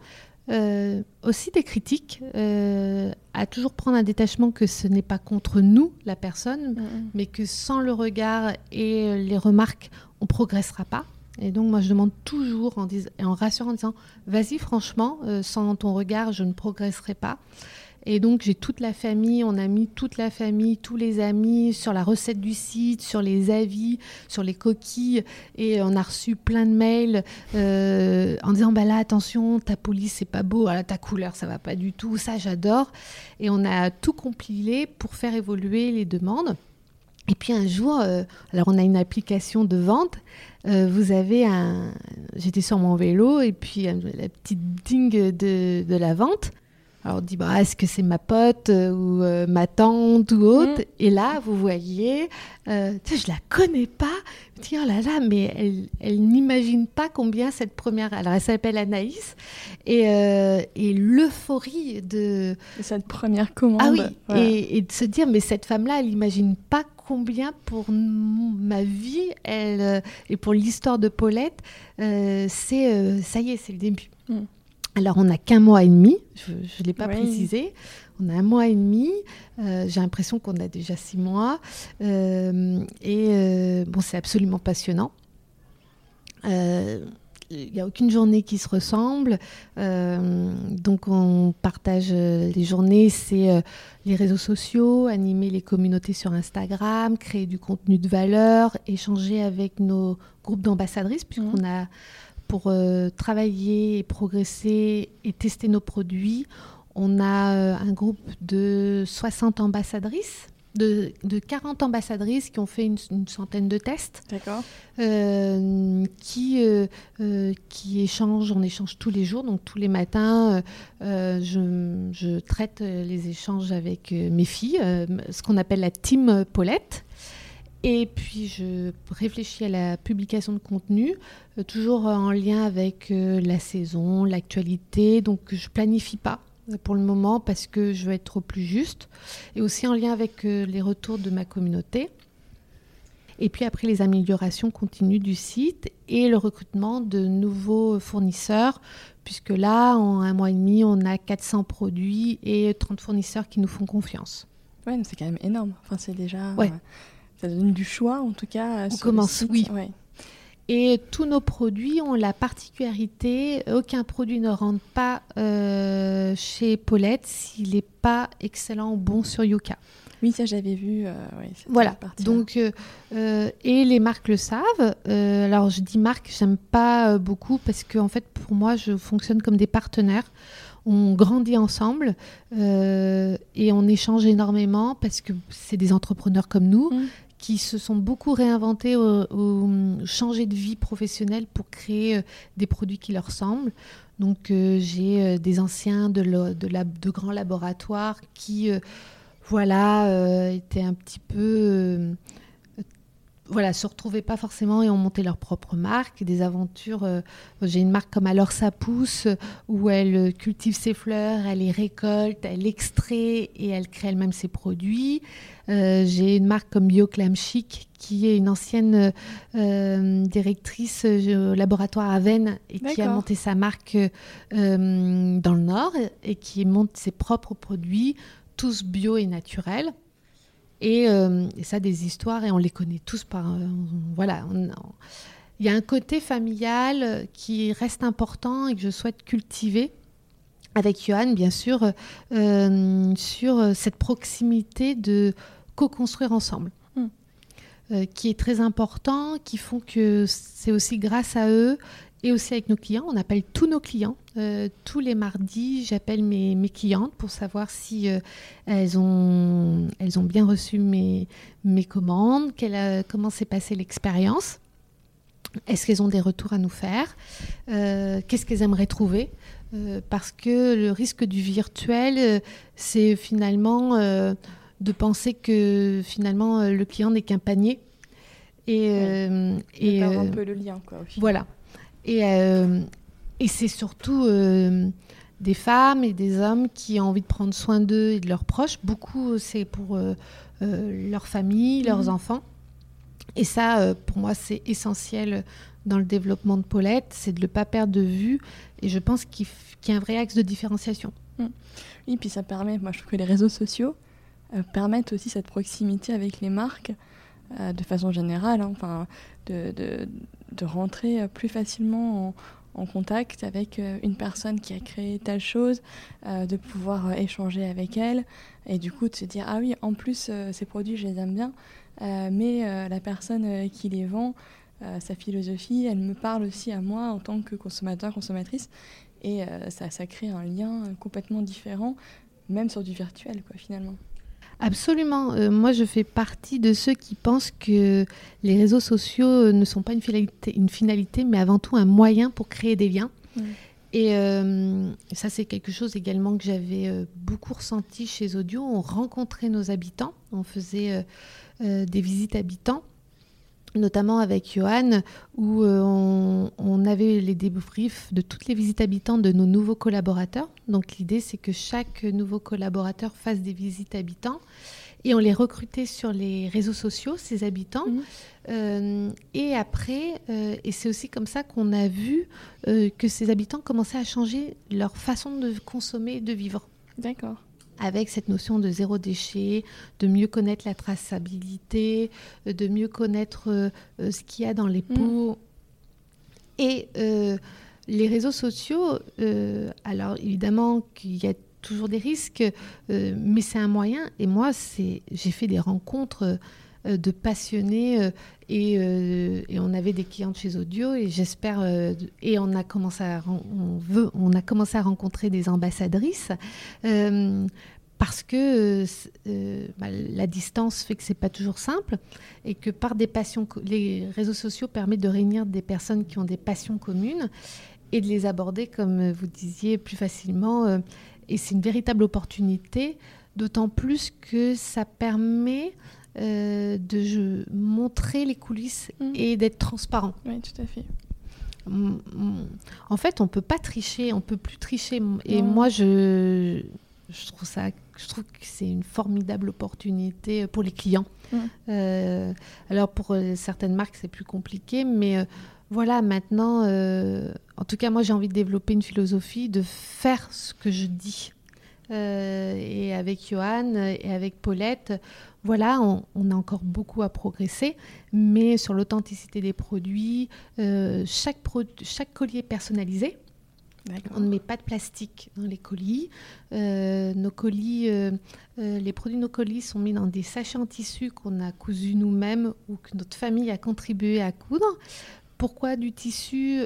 Euh, aussi des critiques, euh, à toujours prendre un détachement que ce n'est pas contre nous, la personne, mais que sans le regard et les remarques, on progressera pas. Et donc moi je demande toujours en, en rassurant en disant, vas-y franchement, euh, sans ton regard, je ne progresserai pas. Et donc j'ai toute la famille, on a mis toute la famille, tous les amis sur la recette du site, sur les avis, sur les coquilles, et on a reçu plein de mails euh, en disant bah là attention, ta police c'est pas beau, ta couleur ça va pas du tout, ça j'adore. Et on a tout compilé pour faire évoluer les demandes. Et puis un jour, euh, alors on a une application de vente. Euh, vous avez un, j'étais sur mon vélo et puis la petite ding de, de la vente. Alors on dit, bah, est-ce que c'est ma pote euh, ou euh, ma tante ou autre mm. Et là, vous voyez, euh, je la connais pas. Je dis, oh là là, mais elle, elle n'imagine pas combien cette première... Alors elle s'appelle Anaïs. Et, euh, et l'euphorie de... Cette première commande. Ah oui, et, et, de se dire, mais cette femme-là, elle n'imagine pas combien pour ma vie elle, et pour l'histoire de Paulette, c'est ça y est, c'est le début. Mm. Alors, on n'a qu'un mois et demi, je ne l'ai pas précisé. On a un mois et demi. Euh, j'ai l'impression qu'on a déjà six mois. Euh, et euh, bon, c'est absolument passionnant. Il n'y a aucune journée qui se ressemble. donc, on partage les journées, c'est les réseaux sociaux, animer les communautés sur Instagram, créer du contenu de valeur, échanger avec nos groupes d'ambassadrices, puisqu'on mmh. a pour euh, travailler et progresser et tester nos produits, on a euh, un groupe de 60 ambassadrices de, de 40 ambassadrices qui ont fait une, une centaine de tests. D'accord. Euh, qui, euh, euh, qui échangent, on échange tous les jours, donc tous les matins, je, je traite les échanges avec mes filles, ce qu'on appelle la team Paulette. Et puis je réfléchis à la publication de contenu, euh, toujours en lien avec euh, la saison, l'actualité, donc je planifie pas pour le moment parce que je veux être au plus juste, et aussi en lien avec euh, les retours de ma communauté. Et puis après les améliorations continues du site et le recrutement de nouveaux fournisseurs, puisque là, en un mois et demi, on a 400 produits et 30 fournisseurs qui nous font confiance. Ouais, c'est quand même énorme. Enfin, c'est déjà. Ouais. Euh, ça donne du choix, en tout cas. On commence, oui. Ouais. Et tous nos produits ont la particularité, aucun produit ne rentre pas euh, chez Paulette s'il n'est pas excellent ou bon sur Yuka. Oui, ça j'avais vu. euh, ouais, Voilà. Donc, euh, euh, et les marques le savent. Euh, alors, je dis marque, j'aime pas euh, beaucoup parce que, en fait, pour moi, je fonctionne comme des partenaires. On grandit ensemble euh, et on échange énormément parce que c'est des entrepreneurs comme nous Mm. Qui se sont beaucoup réinventés, ou, ou changé de vie professionnelle pour créer euh, des produits qui leur ressemblent. Donc, euh, j'ai euh, des anciens de, de, grands laboratoires qui voilà, étaient un petit peu. Voilà, se retrouvaient pas forcément et ont monté leur propre marque, des aventures. euh, J'ai une marque comme Alors ça pousse, où elle euh, cultive ses fleurs, elle les récolte, elle extrait et elle crée elle-même ses produits. Euh, J'ai une marque comme Bioclam Chic, qui est une ancienne euh, directrice au laboratoire à Vennes et qui a monté sa marque dans le Nord et qui monte ses propres produits tous bio et naturels. Et, euh, et ça, des histoires, et on les connaît tous par. euh, voilà. Il y a un côté familial euh, qui reste important et que je souhaite cultiver avec Johan, bien sûr, euh, sur cette proximité de co-construire ensemble. Mm. Euh, qui est très important, qui font que c'est aussi grâce à eux et aussi avec nos clients. On appelle tous nos clients. Euh, tous les mardis, j'appelle mes, mes clientes pour savoir si euh, elles, ont, elles ont bien reçu mes, mes commandes, quelle a- comment s'est passée l'expérience. Est-ce qu'elles ont des retours à nous faire? Euh, Qu'est-ce qu'elles aimeraient trouver? Euh, Parce que le risque du virtuel, euh, c'est finalement euh, de penser que finalement euh, le client n'est qu'un panier. Et, euh, Et un euh, peu le lien, quoi. au final. voilà. Et, euh, et c'est surtout euh, des femmes et des hommes qui ont envie de prendre soin d'eux et de leurs proches. Beaucoup, c'est pour euh, euh, leur famille, leurs Mhm. enfants. Et ça, euh, pour moi, c'est essentiel dans le développement de Paulette, c'est de ne pas perdre de vue. Et je pense qu'il y a un vrai axe de différenciation. Oui, puis ça permet, moi je trouve que les réseaux sociaux euh, permettent aussi cette proximité avec les marques euh, de façon générale, hein, enfin, de, de, rentrer euh, plus facilement en, en contact avec euh, une personne qui a créé telle chose, de pouvoir échanger avec elle, et du coup de se dire, ah oui, en plus, ces produits, je les aime bien, mais la personne qui les vend, sa philosophie, elle me parle aussi à moi en tant que consommateur, consommatrice. Et ça, ça crée un lien complètement différent, même sur du virtuel, quoi, finalement. Absolument. Euh, moi, je fais partie de ceux qui pensent que les réseaux sociaux euh, ne sont pas une finalité, une finalité, mais avant tout un moyen pour créer des liens. Et euh, ça, c'est quelque chose également que j'avais euh, beaucoup ressenti chez Audio. On rencontrait nos habitants, on faisait des visites habitants, notamment avec Johan, où euh, on, on avait les débriefs de toutes les visites habitantes de nos nouveaux collaborateurs. Donc l'idée, c'est que chaque nouveau collaborateur fasse des visites habitants. Et on les recrutait sur les réseaux sociaux, ces habitants. Mhm. Euh, et après, euh, et c'est aussi comme ça qu'on a vu que ces habitants commençaient à changer leur façon de consommer et de vivre D'accord. Avec cette notion de zéro déchet, de mieux connaître la traçabilité, euh, de mieux connaître euh, euh, ce qu'il y a dans les Mm. pots. Et euh, les réseaux sociaux, euh, alors évidemment qu'il y a toujours des risques, mais c'est un moyen. Et moi, j'ai fait des rencontres de passionnés euh, et, euh, et on avait des clientes chez Audio et j'espère euh, et on a commencé à on veut on a commencé à rencontrer des ambassadrices euh, parce que bah, la distance fait que c'est pas toujours simple et que par des passions, les réseaux sociaux permettent de réunir des personnes qui ont des passions communes et de les aborder, comme vous disiez, plus facilement. et c'est une véritable opportunité, d'autant plus que ça permet euh, de montrer les coulisses mm. et d'être transparent. Oui, tout à fait. En fait, on peut pas tricher, on peut plus tricher. Et moi, je, je trouve ça, je trouve que c'est une formidable opportunité pour les clients. Mm. Euh, alors pour euh, certaines marques, c'est plus compliqué, mais voilà, maintenant, en tout cas, moi, j'ai envie de développer une philosophie de faire ce que je dis. Et avec Johan et avec Paulette, voilà, on, a encore beaucoup à progresser, mais sur l'authenticité des produits, euh, chaque, chaque collier est personnalisé. On ne met pas de plastique dans les colis. Euh, nos colis, euh, les produits de nos colis sont mis dans des sachets en tissu qu'on a cousus nous-mêmes ou que notre famille a contribué à coudre. Pourquoi du tissu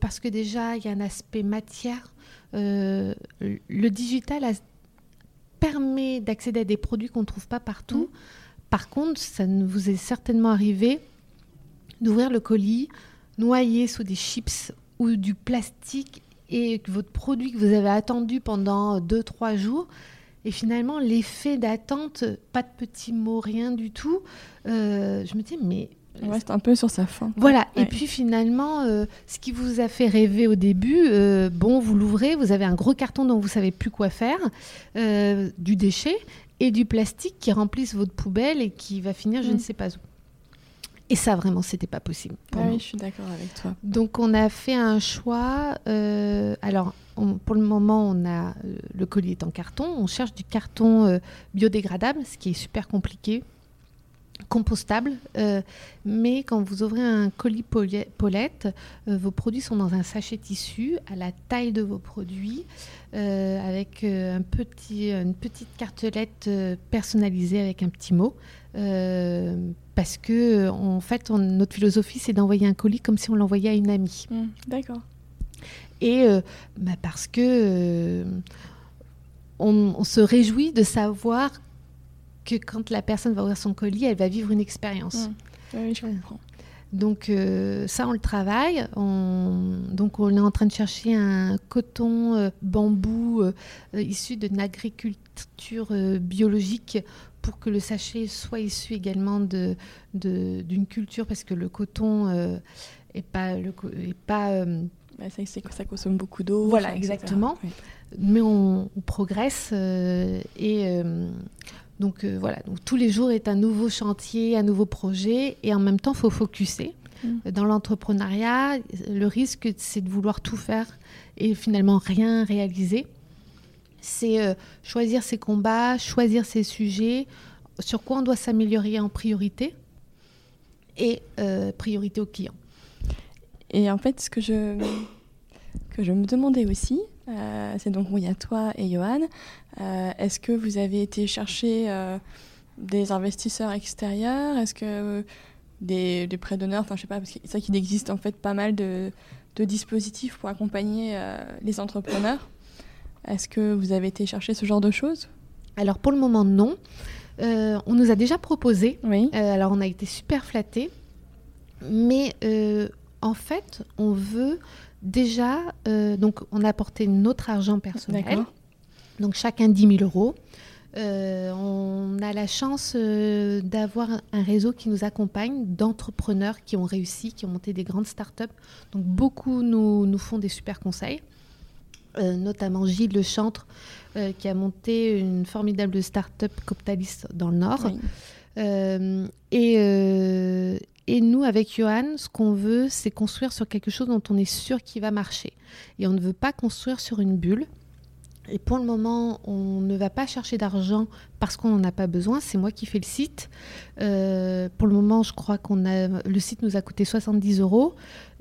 Parce que déjà, il y a un aspect matière. le digital a permet d'accéder à des produits qu'on ne trouve pas partout. Mmh. Par contre, ça ne vous est certainement arrivé d'ouvrir le colis, noyé sous des chips ou du plastique et que votre produit que vous avez attendu pendant 2-3 jours, et finalement, l'effet d'attente, pas de petits mots, rien du tout. Euh, je me dis, mais on reste un peu sur sa fin. Voilà. Et puis finalement, euh, ce qui vous a fait rêver au début, euh, bon, vous l'ouvrez, vous avez un gros carton dont vous savez plus quoi faire, euh, du déchet et du plastique qui remplissent votre poubelle et qui va finir je ne mm. sais pas où. Et ça, vraiment, c'était pas possible. Ah oui, je suis d'accord avec toi. Donc, on a fait un choix. alors, pour le moment, on a le collier est en carton. On cherche du carton biodégradable, ce qui est super compliqué compostable, euh, mais quand vous ouvrez un colis Paulette, euh, vos produits sont dans un sachet tissu à la taille de vos produits, euh, avec un petit, une petite cartelette personnalisée avec un petit mot. parce que en fait, notre philosophie, c'est d'envoyer un colis comme si on l'envoyait à une amie. Mmh, d'accord. Et bah, parce que on, on, se réjouit de savoir que quand la personne va ouvrir son colis, elle va vivre une expérience. Mmh. Oui, je comprends. Donc euh, ça, on le travaille. On... Donc on est en train de chercher un coton euh, bambou euh, issu d'une agriculture biologique pour que le sachet soit issu également d'une de, d'une culture, parce que le coton est pas... Le, est pas bah, ça, ça, consomme beaucoup d'eau. Voilà, exactement. Mais on, on progresse et donc euh, voilà, donc, tous les jours est un nouveau chantier, un nouveau projet, et en même temps, il faut focuser. Mm. Dans l'entrepreneuriat, le risque, c'est de vouloir tout faire et finalement rien réaliser. C'est euh, choisir ses combats, choisir ses sujets, sur quoi on doit s'améliorer en priorité, et euh, priorité aux clients. Et en fait, ce que je, que je me demandais aussi, euh, c'est donc oui, à toi et Johan. Euh, est-ce que vous avez été chercher euh, des investisseurs extérieurs? Est-ce que des, prêts d'honneur? Enfin, je sais pas, parce que c'est vrai qu'il existe en fait pas mal de, dispositifs pour accompagner les entrepreneurs. Est-ce que vous avez été chercher ce genre de choses? Alors pour le moment, non. on nous a déjà proposé. Oui. alors on a été super flattés. Mais en fait, on veut Déjà, euh, donc, on a apporté notre argent personnel. Donc, chacun 10 000 euros. Euh, on a la chance euh, d'avoir un réseau qui nous accompagne, d'entrepreneurs qui ont réussi, qui ont monté des grandes startups. Donc, beaucoup nous, nous font des super conseils. notamment Gilles Lechantre, qui a monté une formidable start-up Coptalis dans le Nord. Et, et nous, avec Johan, ce qu'on veut, c'est construire sur quelque chose dont on est sûr qu'il va marcher. Et on ne veut pas construire sur une bulle. Et pour le moment, on ne va pas chercher d'argent parce qu'on n'en a pas besoin. C'est moi qui fais le site. Euh, pour le moment, je crois qu'on a le site nous a coûté 70 euros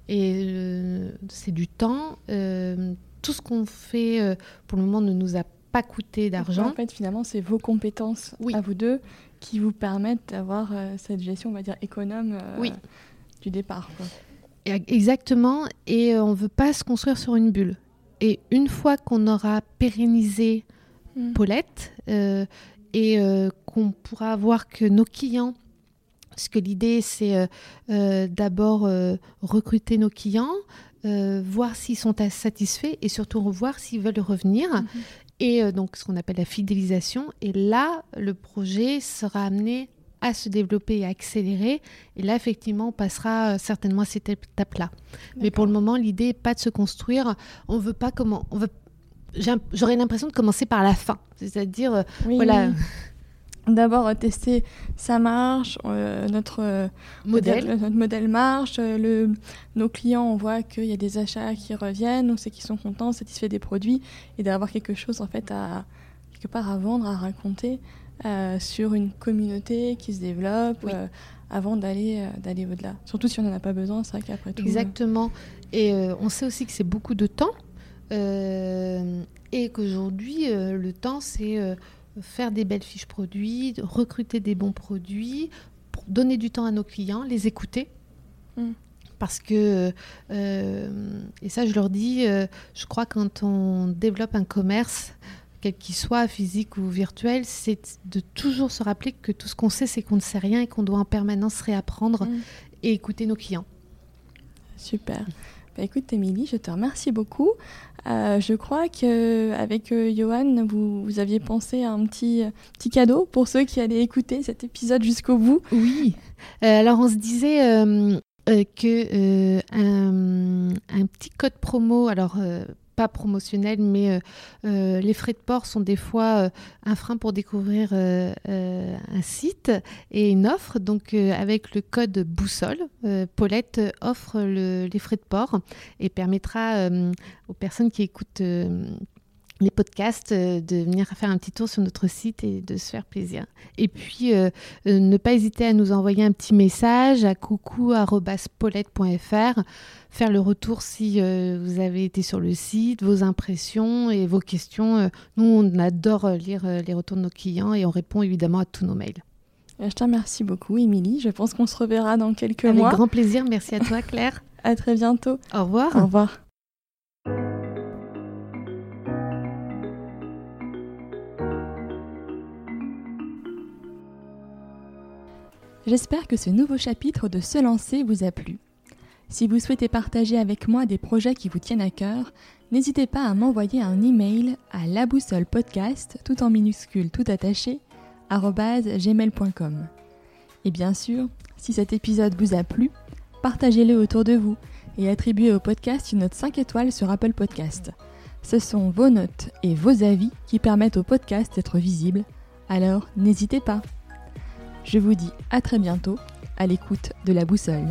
et euh, c'est du temps. Euh, tout ce qu'on fait pour le moment ne nous a pas coûté d'argent. En fait, finalement, c'est vos compétences à vous deux qui vous permettent d'avoir euh, cette gestion, on va dire, économe euh, du départ. Exactement, et euh, on ne veut pas se construire sur une bulle. Et une fois qu'on aura pérennisé mm. Paulette, et qu'on pourra voir que nos clients parce que l'idée, c'est d'abord recruter nos clients, voir s'ils sont satisfaits et surtout voir s'ils veulent revenir. Mm-hmm. Et donc, ce qu'on appelle la fidélisation. Et là, le projet sera amené à se développer et à accélérer. Et là, effectivement, on passera euh, certainement à cette étape-là. Mais pour le moment, l'idée n'est pas de se construire. On veut pas comment. On veut. J'aurais l'impression de commencer par la fin, c'est-à-dire euh, voilà. [LAUGHS] D'abord euh, tester ça marche, notre modèle. notre modèle marche, le, nos clients on voit qu'il y a des achats qui reviennent, on sait qu'ils sont contents, satisfaits des produits et d'avoir quelque chose en fait à quelque part à vendre, à raconter. Euh, sur une communauté qui se développe euh, avant d'aller euh, d'aller au-delà. Surtout si on n'en a pas besoin, c'est vrai qu'après tout. Exactement. Et on sait aussi que c'est beaucoup de temps et qu'aujourd'hui, le temps, c'est faire des belles fiches produits, recruter des bons produits, donner du temps à nos clients, les écouter. Mm. Parce que, et ça je leur dis, je crois quand on développe un commerce, quel qu'il soit, physique ou virtuel, c'est de toujours se rappeler que tout ce qu'on sait, c'est qu'on ne sait rien et qu'on doit en permanence réapprendre mm. et écouter nos clients. Super. Bah, écoute, Émilie, je te remercie beaucoup. Euh, je crois qu'avec euh, Johan, vous, aviez pensé à un petit, petit cadeau pour ceux qui allaient écouter cet épisode jusqu'au bout. Oui. Euh, alors, on se disait que un, un, petit code promo, alors promotionnel, mais euh, euh, les frais de port sont des fois euh, un frein pour découvrir un site et une offre. Donc avec le code boussole, Paulette offre les frais de port et permettra aux personnes qui écoutent les podcasts, de venir faire un petit tour sur notre site et de se faire plaisir. Et puis, ne pas hésiter à nous envoyer un petit message à coucou.paulette.fr faire le retour si euh, vous avez été sur le site, vos impressions et vos questions. Euh, nous, on adore euh, lire les retours de nos clients et on répond évidemment à tous nos mails. Je te remercie beaucoup, Émilie. Je pense qu'on se reverra dans quelques mois. Avec grand plaisir. Merci à toi, [LAUGHS] Claire. à très bientôt. Au revoir. Au revoir. J'espère que ce nouveau chapitre de Se lancer vous a plu. Si vous souhaitez partager avec moi des projets qui vous tiennent à cœur, n'hésitez pas à m'envoyer un email à laboussolepodcast, tout en minuscule, tout attaché, gmail.com. Et bien sûr, si cet épisode vous a plu, partagez-le autour de vous et attribuez au podcast une note 5 étoiles sur Apple Podcast. Ce sont vos notes et vos avis qui permettent au podcast d'être visible, alors n'hésitez pas. Je vous dis à très bientôt à l'écoute de la boussole.